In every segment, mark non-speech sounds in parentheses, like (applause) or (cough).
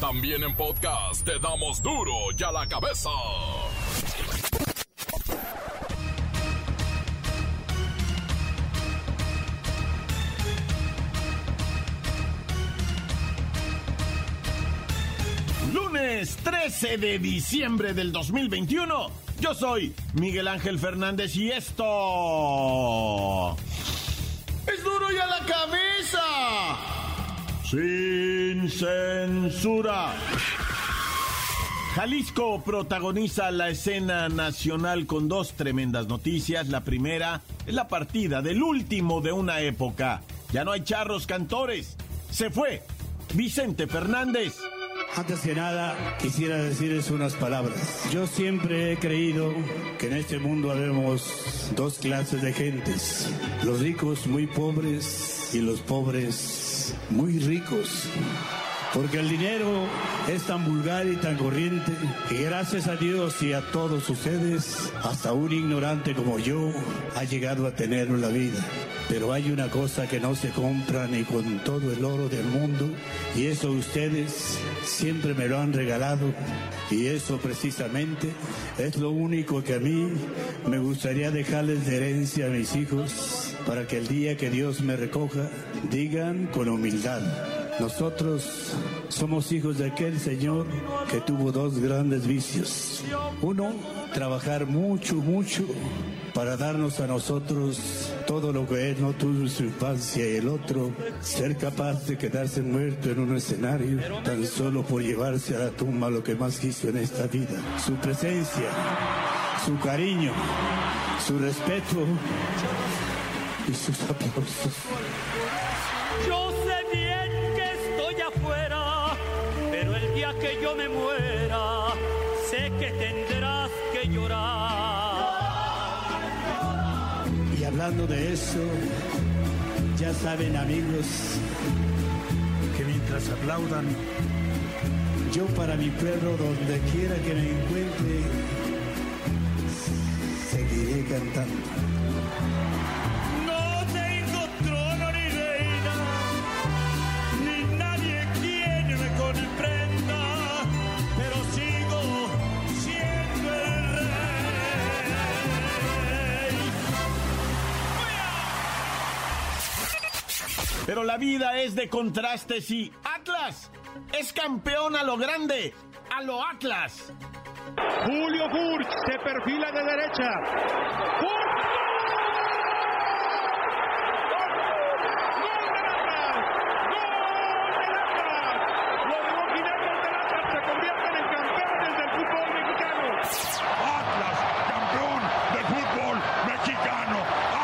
También en podcast te damos duro y a la cabeza. Lunes 13 de diciembre del 2021. Yo soy Miguel Ángel Fernández y esto... ¡Es duro y a la cabeza! Sin censura. Jalisco protagoniza la escena nacional con dos tremendas noticias. La primera es la partida del último de una época. Ya no hay charros cantores. Se fue Vicente Fernández. Antes que nada, quisiera decirles unas palabras. Yo siempre he creído que en este mundo habemos dos clases de gentes. Los ricos muy pobres y los pobres muy ricos. Porque el dinero es tan vulgar y tan corriente que gracias a Dios y a todos ustedes, hasta un ignorante como yo ha llegado a tener la vida. Pero hay una cosa que no se compra ni con todo el oro del mundo y eso ustedes siempre me lo han regalado y eso precisamente es lo único que a mí me gustaría dejarles de herencia a mis hijos para que el día que Dios me recoja digan con humildad. Nosotros somos hijos de aquel Señor que tuvo dos grandes vicios. Uno, trabajar mucho, mucho para darnos a nosotros todo lo que Él no tuvo en su infancia y el otro, ser capaz de quedarse muerto en un escenario tan solo por llevarse a la tumba lo que más quiso en esta vida. Su presencia, su cariño, su respeto y sus aplausos. Que yo me muera, sé que tendrás que llorar. Y hablando de eso, ya saben amigos, que mientras aplaudan, yo para mi pueblo, donde quiera que me encuentre, seguiré cantando. Pero la vida es de contrastes y Atlas es campeón a lo grande, a lo Atlas. Julio Furch se perfila de derecha. Atlas, campeón del fútbol mexicano.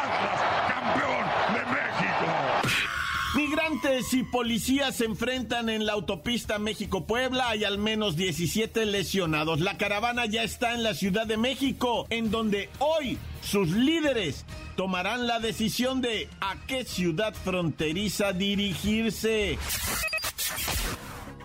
Atlas, campeón de México. Migrantes y policías se enfrentan en la autopista México-Puebla. Hay al menos 17 lesionados. La caravana ya está en la Ciudad de México, en donde hoy sus líderes tomarán la decisión de a qué ciudad fronteriza dirigirse.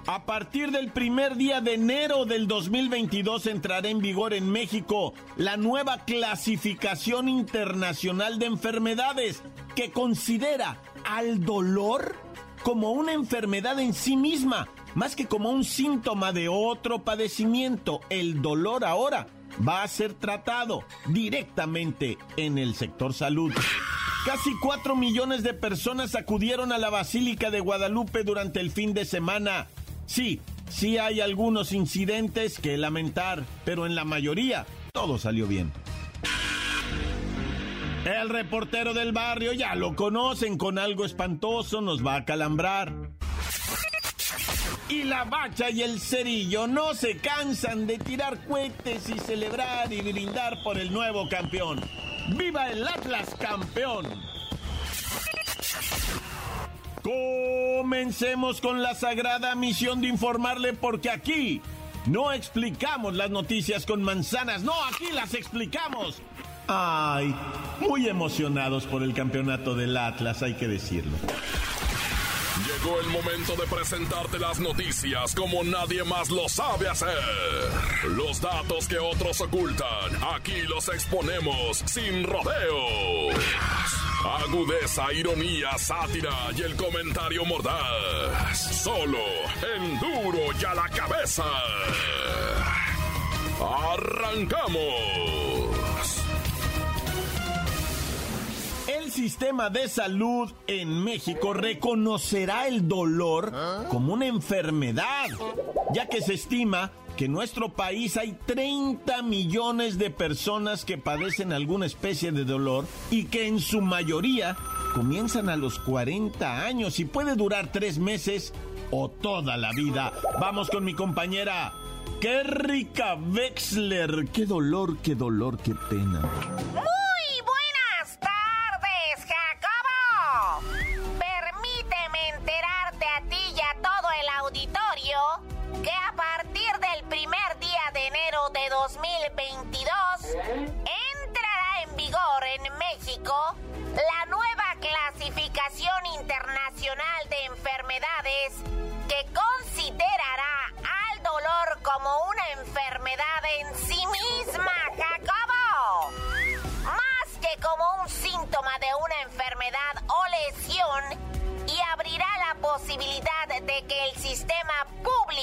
A partir del primer día de enero del 2022 entrará en vigor en México la nueva clasificación internacional de enfermedades que considera al dolor como una enfermedad en sí misma, más que como un síntoma de otro padecimiento. El dolor ahora va a ser tratado directamente en el sector salud. Casi 4 millones de personas acudieron a la Basílica de Guadalupe durante el fin de semana. Sí, sí hay algunos incidentes que lamentar, pero en la mayoría todo salió bien. El reportero del barrio ya lo conocen, con algo espantoso nos va a calambrar. Y la bacha y el cerillo no se cansan de tirar cohetes y celebrar y brindar por el nuevo campeón. ¡Viva el Atlas campeón! Comencemos con la sagrada misión de informarle porque aquí no explicamos las noticias con manzanas, no, aquí las explicamos. Ay, muy emocionados por el campeonato del Atlas, hay que decirlo. Llegó el momento de presentarte las noticias como nadie más lo sabe hacer. Los datos que otros ocultan, aquí los exponemos sin rodeos. Agudeza, ironía, sátira y el comentario mordaz. Solo en duro y a la cabeza. ¡Arrancamos! El sistema de salud en México reconocerá el dolor como una enfermedad, ya que se estima que en nuestro país hay 30 millones de personas que padecen alguna especie de dolor y que en su mayoría comienzan a los 40 años y puede durar tres meses o toda la vida. Vamos con mi compañera ¡Qué rica Wexler! ¡Qué dolor, qué dolor, qué pena!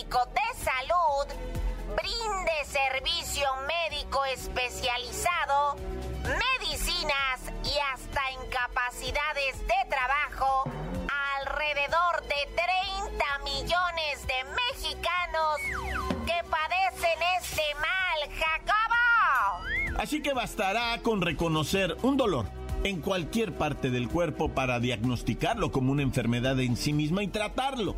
De salud brinde servicio médico especializado, medicinas y hasta incapacidades de trabajo a alrededor de 30 millones de mexicanos que padecen este mal, Jacobo. Así que bastará con reconocer un dolor en cualquier parte del cuerpo para diagnosticarlo como una enfermedad en sí misma y tratarlo.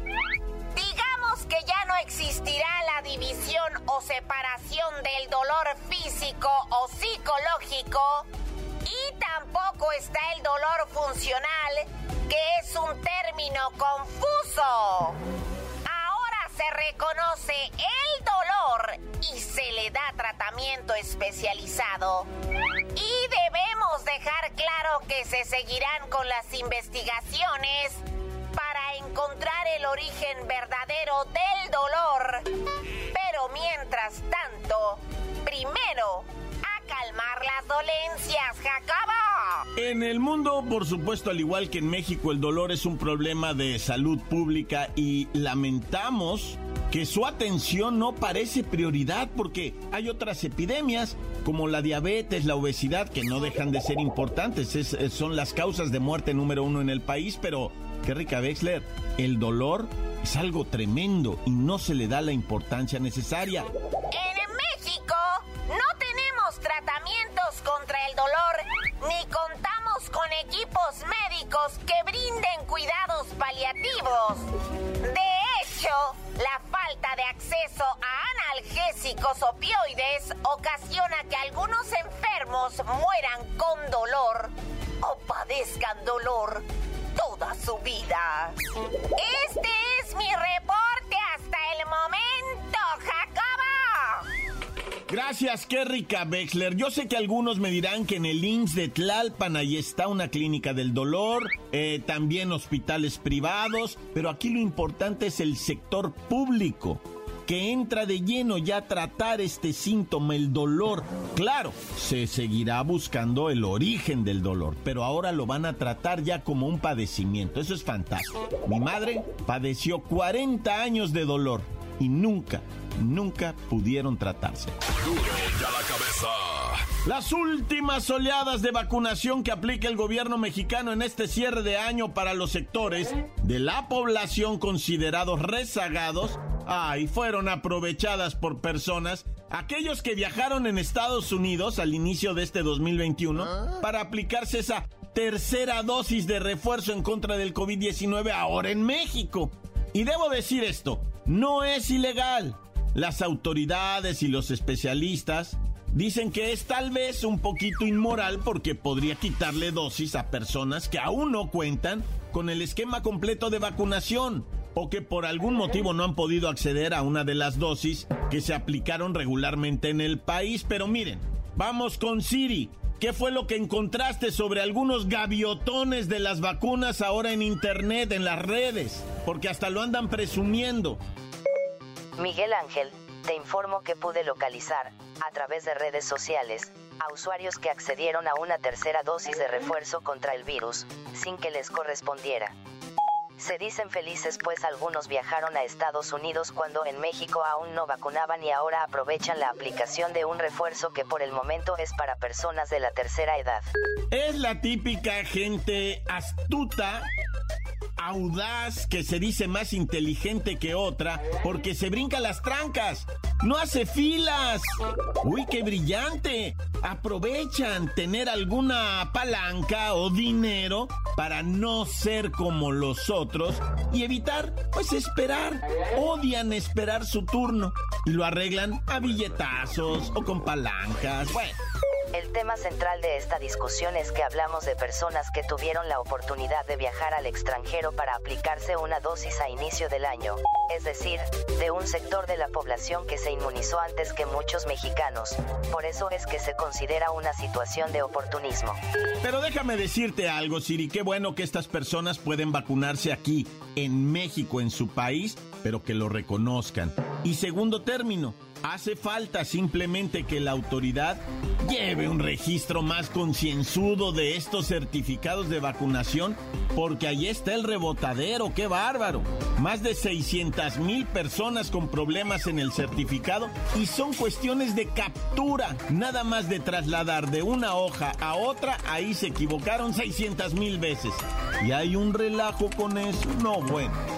Existirá la división o separación del dolor físico o psicológico y tampoco está el dolor funcional, que es un término confuso. Ahora se reconoce el dolor y se le da tratamiento especializado. Y debemos dejar claro que se seguirán con las investigaciones encontrar el origen verdadero del dolor. Pero mientras tanto, primero, a calmar las dolencias, Jacobo. En el mundo, por supuesto, al igual que en México, el dolor es un problema de salud pública y lamentamos que su atención no parece prioridad porque hay otras epidemias como la diabetes, la obesidad, que no dejan de ser importantes, es- es- son las causas de muerte número uno en el país, pero, rica Wexler, el dolor es algo tremendo y no se le da la importancia necesaria. En México no tenemos tratamientos contra el dolor ni contamos con equipos médicos que brinden cuidados paliativos. De hecho, la falta de acceso a analgésicos opioides ocasiona que algunos enfermos mueran con dolor o padezcan dolor toda su vida. Este es mi reporte hasta el momento, Jacobo. Gracias, qué rica Wexler. Yo sé que algunos me dirán que en el IMSS de Tlalpan ahí está una clínica del dolor, eh, también hospitales privados, pero aquí lo importante es el sector público que entra de lleno ya a tratar este síntoma, el dolor. Claro, se seguirá buscando el origen del dolor, pero ahora lo van a tratar ya como un padecimiento. Eso es fantástico. Mi madre padeció 40 años de dolor y nunca, nunca pudieron tratarse. Las últimas oleadas de vacunación que aplica el gobierno mexicano en este cierre de año para los sectores de la población considerados rezagados, ay, fueron aprovechadas por personas, aquellos que viajaron en Estados Unidos al inicio de este 2021 para aplicarse esa tercera dosis de refuerzo en contra del COVID-19 ahora en México. Y debo decir esto, no es ilegal. Las autoridades y los especialistas dicen que es tal vez un poquito inmoral porque podría quitarle dosis a personas que aún no cuentan con el esquema completo de vacunación o que por algún motivo no han podido acceder a una de las dosis que se aplicaron regularmente en el país. Pero miren, vamos con Siri. ¿Qué fue lo que encontraste sobre algunos gaviotones de las vacunas ahora en internet, en las redes? Porque hasta lo andan presumiendo. Miguel Ángel, te informo que pude localizar, a través de redes sociales, a usuarios que accedieron a una tercera dosis de refuerzo contra el virus, sin que les correspondiera. Se dicen felices pues algunos viajaron a Estados Unidos cuando en México aún no vacunaban y ahora aprovechan la aplicación de un refuerzo que por el momento es para personas de la tercera edad. Es la típica gente astuta audaz que se dice más inteligente que otra porque se brinca las trancas. No hace filas. Uy, qué brillante. Aprovechan tener alguna palanca o dinero para no ser como los otros y evitar, pues, esperar. Odian esperar su turno y lo arreglan a billetazos o con palancas. Bueno. El tema central de esta discusión es que hablamos de personas que tuvieron la oportunidad de viajar al extranjero para aplicarse una dosis a inicio del año, es decir, de un sector de la población que se inmunizó antes que muchos mexicanos. Por eso es que se considera una situación de oportunismo. Pero déjame decirte algo, Siri, qué bueno que estas personas pueden vacunarse aquí, en México, en su país, pero que lo reconozcan. Y segundo término, Hace falta simplemente que la autoridad lleve un registro más concienzudo de estos certificados de vacunación, porque ahí está el rebotadero, qué bárbaro. Más de 600 mil personas con problemas en el certificado y son cuestiones de captura, nada más de trasladar de una hoja a otra, ahí se equivocaron 600 mil veces. Y hay un relajo con eso, no bueno.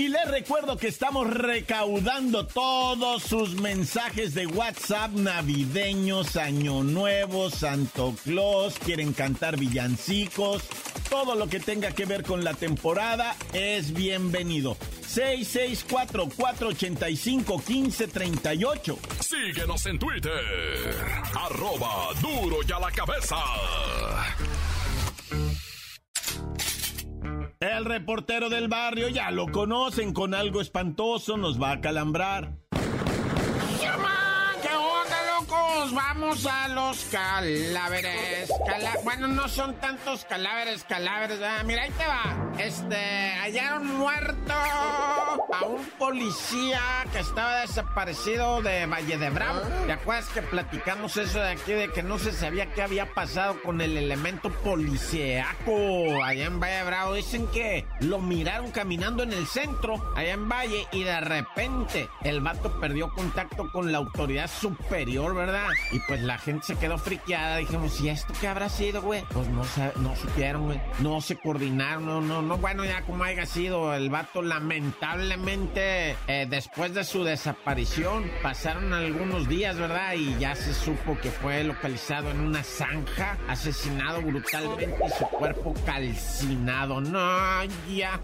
Y les recuerdo que estamos recaudando todos sus mensajes de WhatsApp navideños, Año Nuevo, Santo Claus, quieren cantar villancicos, todo lo que tenga que ver con la temporada es bienvenido. 664-485-1538. Síguenos en Twitter, arroba duro y a la cabeza. El reportero del barrio ya lo conocen, con algo espantoso nos va a calambrar. ¿Qué onda, locos? Vamos a los cadáveres. bueno, no son tantos cadáveres, cadáveres. Mira, ahí te va. Este, hallaron muerto a un policía que estaba desaparecido de Valle de Bravo. ¿Te acuerdas que platicamos eso de aquí de que no se sabía qué había pasado con el elemento policíaco allá en Valle de Bravo? Dicen que lo miraron caminando en el centro, allá en Valle, y de repente el vato perdió contacto con la autoridad superior, ¿verdad? Y pues la gente se quedó friqueada. Dijimos, ¿y esto qué habrá sido, güey? Pues no, no supieron, güey. No se coordinaron, no, no, no. Bueno, ya como haya sido, el vato lamentablemente eh, después de su desaparición pasaron algunos días, ¿verdad? Y ya se supo que fue localizado en una zanja, asesinado brutalmente y su cuerpo calcinado. No, ya.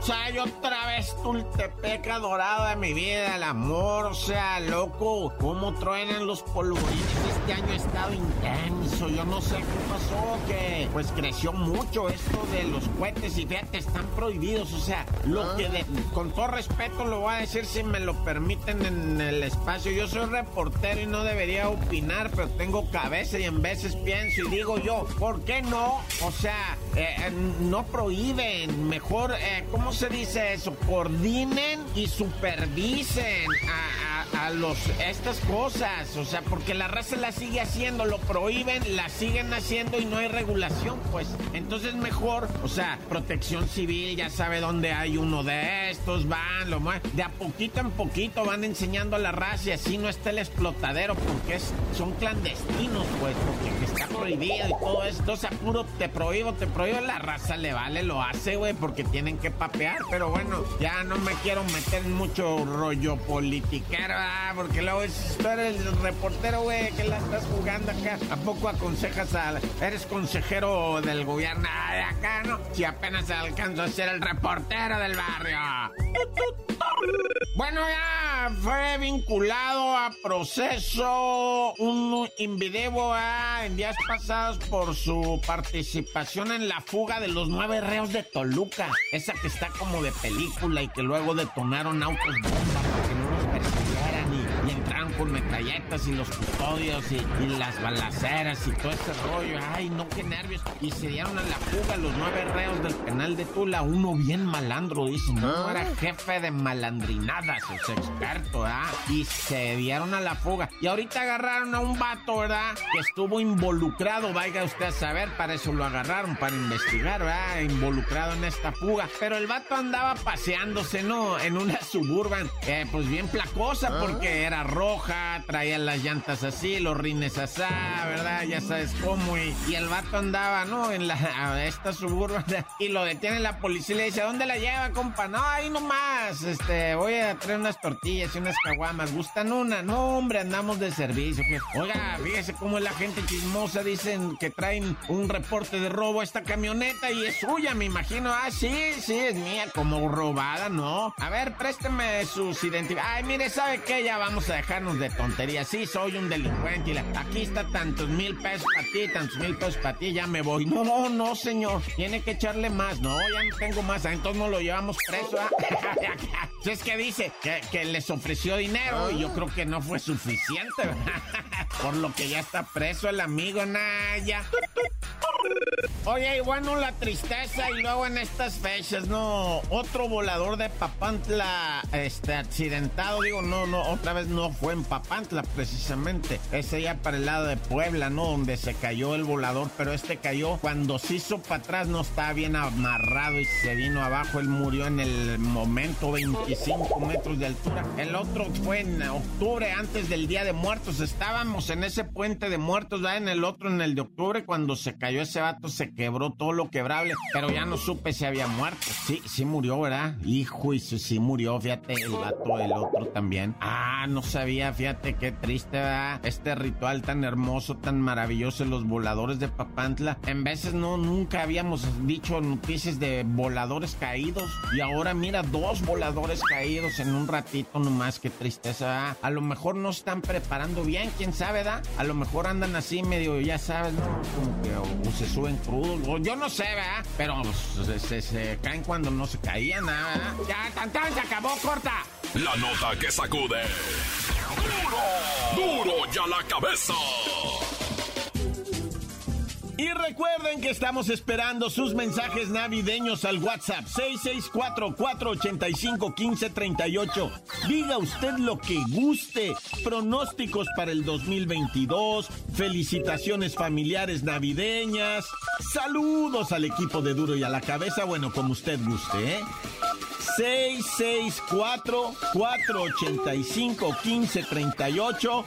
O sea, yo otra vez Tultepec adorado de mi vida, el amor, o sea, loco, cómo truenan los polvorines. Este año ha estado intenso, yo no sé qué pasó, que pues creció mucho esto de los cohetes y fíjate, están prohibidos, o sea, lo que de, con todo respeto lo voy a decir si me lo permiten en el espacio. Yo soy reportero y no debería opinar, pero tengo cabeza y en veces pienso y digo yo, ¿por qué no? O sea, eh, eh, no prohíben, mejor, eh, ¿cómo se dice eso? Coordinen y supervisen a, a, los, estas cosas, o sea, porque la raza la sigue haciendo, lo prohíben, la siguen haciendo y no hay regulación, pues. Entonces mejor, o sea, protección civil ya sabe dónde hay uno de estos, van, lo más, de a poquito en poquito van enseñando a la raza y así no está el explotadero, porque es, son clandestinos, pues, porque está prohibido y todo esto, o sea, puro te prohíbo, te prohíbo, la raza le vale, lo hace, güey, porque tienen que papear, pero bueno, ya no me quiero meter en mucho rollo politiquero, ¿verdad? porque luego es, tú eres el reportero, güey, que la estás jugando acá. ¿A poco aconsejas a... eres consejero del gobierno de acá, no? Si apenas alcanzo a ser el reportero del barrio. Bueno, ya fue vinculado a proceso un invideo en días pasados por su participación en la fuga de los nueve reos de Toluca. Esa que está como de película y que luego detonaron autos bomba para con metralletas y los custodios y, y las balaceras y todo ese rollo. Ay, no, qué nervios. Y se dieron a la fuga los nueve reos del penal de Tula. Uno bien malandro, dice. No, era jefe de malandrinadas, es experto, ¿verdad? Y se dieron a la fuga. Y ahorita agarraron a un vato, ¿verdad? Que estuvo involucrado, vaya usted a saber, para eso lo agarraron, para investigar, ¿verdad? Involucrado en esta fuga. Pero el vato andaba paseándose, ¿no? En una suburban, eh, pues bien placosa, porque era roja, traía las llantas así, los rines así, ¿verdad? Ya sabes cómo. Y, y el vato andaba, ¿no? En la, a esta suburban. Y lo detiene la policía y le dice, ¿a dónde la lleva, compa? No, ahí nomás. Este, voy a traer unas tortillas y unas caguamas. ¿Gustan una? No, hombre, andamos de servicio. Oiga, fíjese cómo es la gente chismosa. Dicen que traen un reporte de robo a esta camioneta y es suya, me imagino. Ah, sí, sí, es mía. Como robada, ¿no? A ver, présteme sus identidades. Ay, mire, ¿sabe qué? Ya vamos a dejarnos de tonterías. Sí, soy un delincuente y la- aquí está tantos mil pesos para ti, tantos mil pesos para ti, ya me voy. No, no, no, señor. Tiene que echarle más. No, ya no tengo más. Ah, Entonces no lo llevamos preso. ¿ah? (laughs) Es que dice que, les ofreció dinero y yo creo que no fue suficiente. (laughs) Por lo que ya está preso el amigo Naya. Oye, y bueno, la tristeza y luego en estas fechas, ¿no? Otro volador de Papantla, este, accidentado, digo, no, no, otra vez no fue en Papantla, precisamente. Ese ya para el lado de Puebla, ¿no? Donde se cayó el volador, pero este cayó cuando se hizo para atrás, no estaba bien amarrado y se vino abajo. Él murió en el momento, 25 metros de altura. El otro fue en octubre, antes del Día de Muertos. Estábamos en ese puente de muertos, ¿verdad? En el otro, en el de octubre, cuando se cayó ese vato, se quebró todo lo quebrable, pero ya no supe si había muerto. Sí, sí murió, ¿verdad? Hijo, y sí murió, fíjate, el vato, el otro también. Ah, no sabía, fíjate, qué triste, ¿verdad? Este ritual tan hermoso, tan maravilloso, los voladores de Papantla. En veces no, nunca habíamos dicho noticias de voladores caídos, y ahora mira, dos voladores caídos en un ratito nomás, qué tristeza, ¿verdad? A lo mejor no están preparando bien, quién sabe, ¿verdad? A lo mejor andan así medio, ya sabes, ¿no? Como que o, se suben crudos, yo no sé, ¿verdad? Pero pues, se, caen cuando no se caían, ¿verdad? Ya, tan, se acabó, corta. La nota que sacude. ¡Duro! ¡Duro ya la cabeza! Y recuerden que estamos esperando sus mensajes navideños al WhatsApp 664-485-1538. Diga usted lo que guste. Pronósticos para el 2022, felicitaciones familiares navideñas, saludos al equipo de Duro y a la cabeza, bueno, como usted guste, ¿eh? 664-485-1538.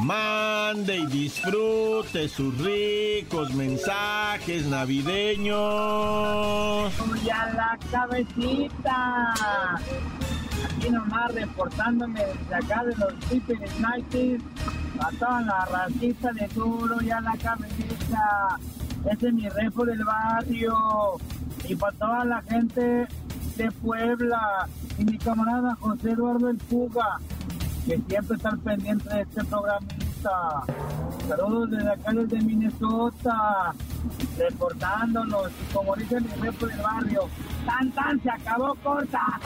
Mande y disfrute sus ricos mensajes navideños. ya la cabecita. Aquí nomás reportándome desde acá de los Pippen Snipers. A toda la racita de duro, ya la cabecita. Ese es mi refo del barrio. Y para toda la gente de Puebla. Y mi camarada José Eduardo El Fuga. Que siempre está al pendiente de este programita. Saludos desde acá desde Minnesota. Reportándonos. Y como dice mi refo del barrio. Tan tan se acabó corta.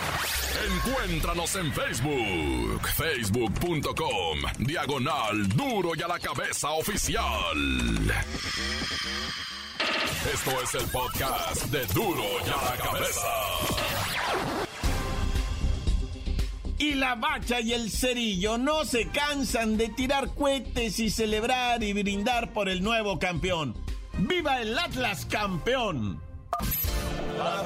Encuéntranos en Facebook, facebook.com, diagonal duro y a la cabeza oficial. Esto es el podcast de duro y a la cabeza. Y la bacha y el cerillo no se cansan de tirar cohetes y celebrar y brindar por el nuevo campeón. ¡Viva el Atlas campeón! ¡La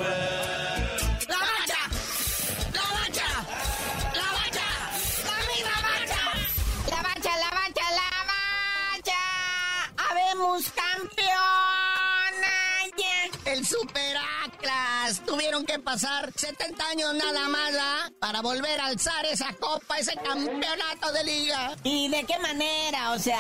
Tuvieron que pasar 70 años nada más ¿ah? para volver a alzar esa copa, ese campeonato de liga. ¿Y de qué manera? O sea,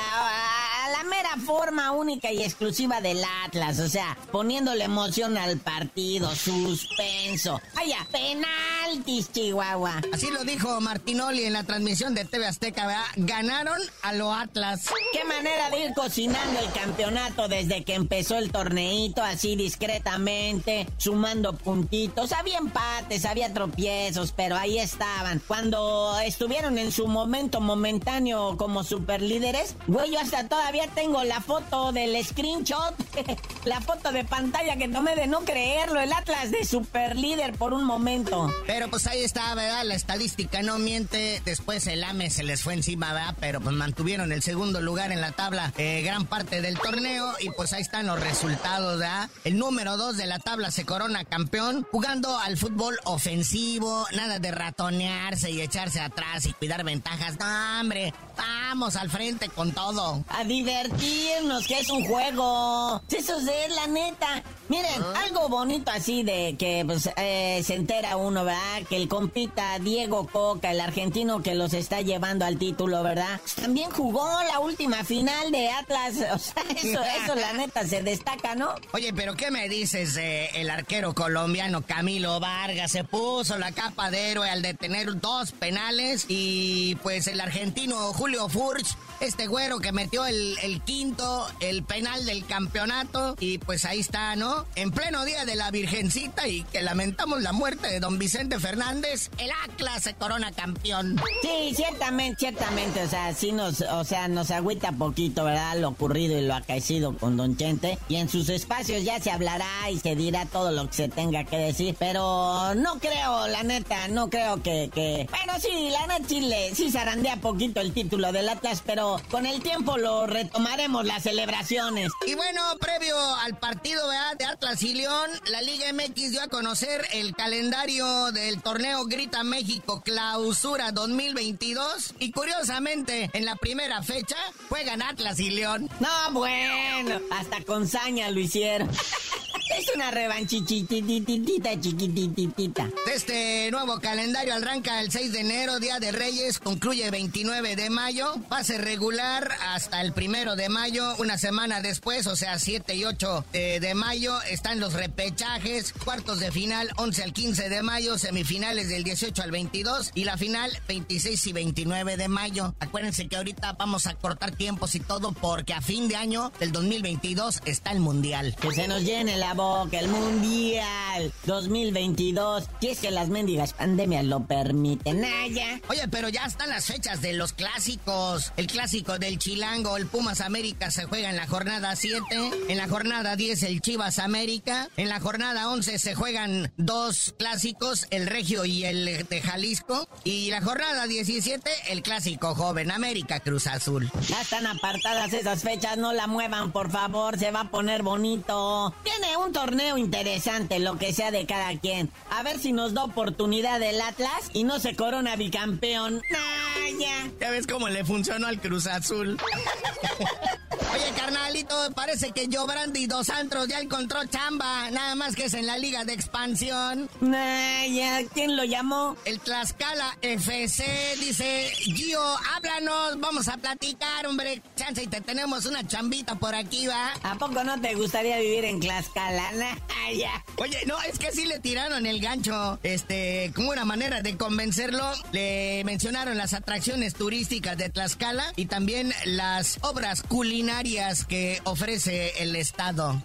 a la mera forma única y exclusiva del Atlas. O sea, poniéndole emoción al partido, suspenso. Vaya, penal penaltis, Chihuahua. Así lo dijo Martinoli en la transmisión de TV Azteca, ¿verdad? Ganaron a lo Atlas. Qué manera de ir cocinando el campeonato desde que empezó el torneito, así discretamente, sumando puntitos. Había empates, había tropiezos, pero ahí estaban. Cuando estuvieron en su momento momentáneo como superlíderes, güey, yo hasta todavía tengo la foto del screenshot, (laughs) la foto de pantalla que tomé de no creerlo, el Atlas de superlíder por un momento. Pero pues ahí está, ¿verdad? La estadística no miente. Después el AME se les fue encima, ¿verdad? Pero pues mantuvieron el segundo lugar en la tabla eh, gran parte del torneo y pues ahí están los resultados, ¿verdad? El número dos de la tabla se corona campeón jugando al fútbol ofensivo, nada de ratonearse y echarse atrás y cuidar ventajas. No, hombre, vamos al frente con todo. A divertirnos, que es un juego. Eso es la neta. Miren, ah. algo bonito así de que pues, eh, se entera uno, ¿verdad? Que el compita Diego Coca, el argentino que los está llevando al título, ¿verdad? También jugó la última final de Atlas. (laughs) O sea, eso, eso la neta se destaca, ¿no? Oye, pero ¿qué me dices? Eh, el arquero colombiano Camilo Vargas se puso la capa de héroe al detener dos penales y pues el argentino Julio Furch este güero que metió el, quinto, el penal del campeonato. Y pues ahí está, ¿no? En pleno día de la Virgencita y que lamentamos la muerte de don Vicente Fernández, el Atlas se corona campeón. Sí, ciertamente, ciertamente. O sea, sí nos, o sea, nos agüita poquito, ¿verdad? Lo ocurrido y lo acaecido con don Chente. Y en sus espacios ya se hablará y se dirá todo lo que se tenga que decir. Pero no creo, la neta, no creo que. que... Bueno, sí, la neta Chile sí zarandea poquito el título del Atlas, pero con el tiempo lo retomaremos las celebraciones. Y bueno, previo al partido de Atlas y León, la Liga MX dio a conocer el calendario del torneo Grita México Clausura 2022 y curiosamente en la primera fecha juegan Atlas y León. No, bueno, hasta con saña lo hicieron. (laughs) Una revanchichitititita, chiquititita. Este nuevo calendario arranca el 6 de enero, Día de Reyes, concluye 29 de mayo, pase regular hasta el primero de mayo, una semana después, o sea, 7 y 8 eh, de mayo, están los repechajes, cuartos de final 11 al 15 de mayo, semifinales del 18 al 22 y la final 26 y 29 de mayo. Acuérdense que ahorita vamos a cortar tiempos y todo porque a fin de año del 2022 está el Mundial. Que se nos llene la que el Mundial 2022. Si es que las mendigas pandemias lo permiten. Naya. Oye, pero ya están las fechas de los clásicos. El clásico del Chilango, el Pumas América se juega en la jornada 7. En la jornada 10 el Chivas América. En la jornada 11 se juegan dos clásicos, el Regio y el de Jalisco. Y la jornada 17 el clásico joven América Cruz Azul. Ya están apartadas esas fechas, no la muevan por favor, se va a poner bonito. Tiene un torneo interesante, lo que sea de cada quien. A ver si nos da oportunidad el Atlas y no se corona bicampeón. Naya. Ya ves cómo le funcionó al Cruz Azul. (laughs) Oye, carnalito, parece que Brandy Dos Antros ya encontró chamba. Nada más que es en la liga de expansión. Naya, ¿quién lo llamó? El Tlaxcala FC. Dice, Gio, háblanos, vamos a platicar, hombre. Chance y te tenemos una chambita por aquí, ¿va? ¿A poco no te gustaría vivir en Tlaxcala? (laughs) Oye, no, es que sí le tiraron el gancho. Este, como una manera de convencerlo, le mencionaron las atracciones turísticas de Tlaxcala y también las obras culinarias que ofrece el estado.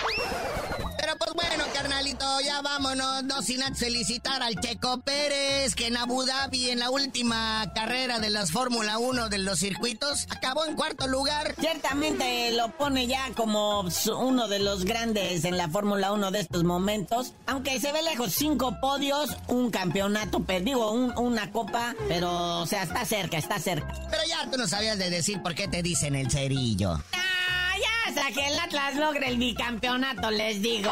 Pero pues bueno, carnalito, ya vámonos, no sin felicitar al Checo Pérez, que en Abu Dhabi, en la última carrera de las Fórmula 1 de los circuitos, acabó en cuarto lugar. Ciertamente lo pone ya como uno de los grandes en la Fórmula uno de estos momentos. Aunque se ve lejos, cinco podios, un campeonato, digo, una copa, pero, o sea, está cerca, está cerca. Pero ya tú no sabías de decir por qué te dicen el cerillo. Ah, hasta que el Atlas logre el bicampeonato, les digo.